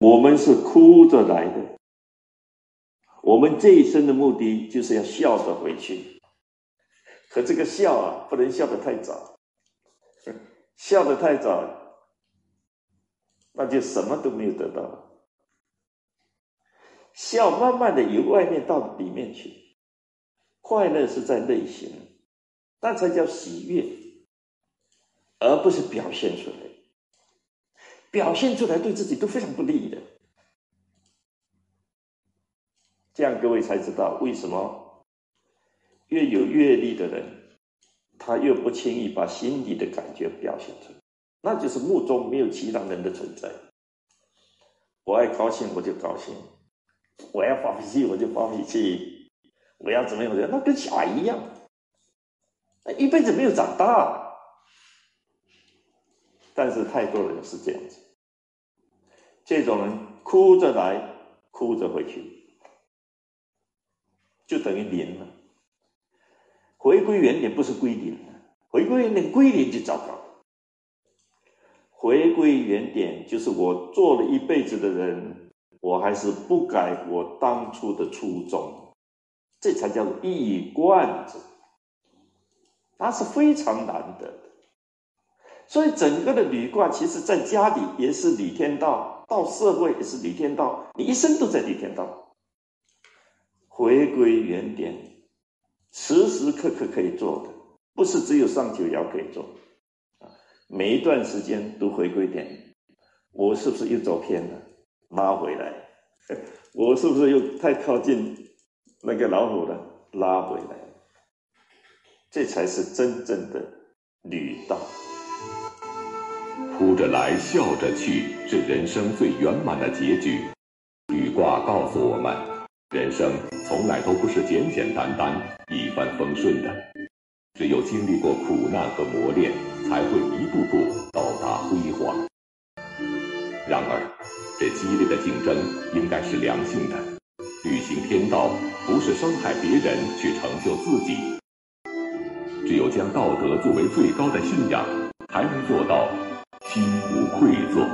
我们是哭着来的，我们这一生的目的就是要笑着回去。可这个笑啊，不能笑得太早，笑得太早，那就什么都没有得到。笑慢慢的由外面到里面去，快乐是在内心，那才叫喜悦，而不是表现出来。表现出来对自己都非常不利的。这样各位才知道为什么越有阅历的人，他越不轻易把心里的感觉表现出来，那就是目中没有其他人的存在。我爱高兴我就高兴。我要发脾气，我就发脾气；我要怎么样，我就那跟小孩一样，那一辈子没有长大。但是太多人是这样子，这种人哭着来，哭着回去，就等于零了。回归原点不是归零，回归原点归零就糟糕。回归原点就是我做了一辈子的人。我还是不改我当初的初衷，这才叫做一以贯之，那是非常难得的。所以整个的履卦，其实在家里也是履天道，到社会也是履天道，你一生都在履天道。回归原点，时时刻刻可以做的，不是只有上九爻可以做啊。每一段时间都回归点，我是不是又走偏了？拉回来，我是不是又太靠近那个老虎了？拉回来，这才是真正的履道。哭着来，笑着去，是人生最圆满的结局。履卦告诉我们，人生从来都不是简简单单、一帆风顺的，只有经历过苦难和磨练，才会一步步到达辉煌。然而。这激烈的竞争应该是良性的，履行天道不是伤害别人去成就自己。只有将道德作为最高的信仰，才能做到心无愧坐。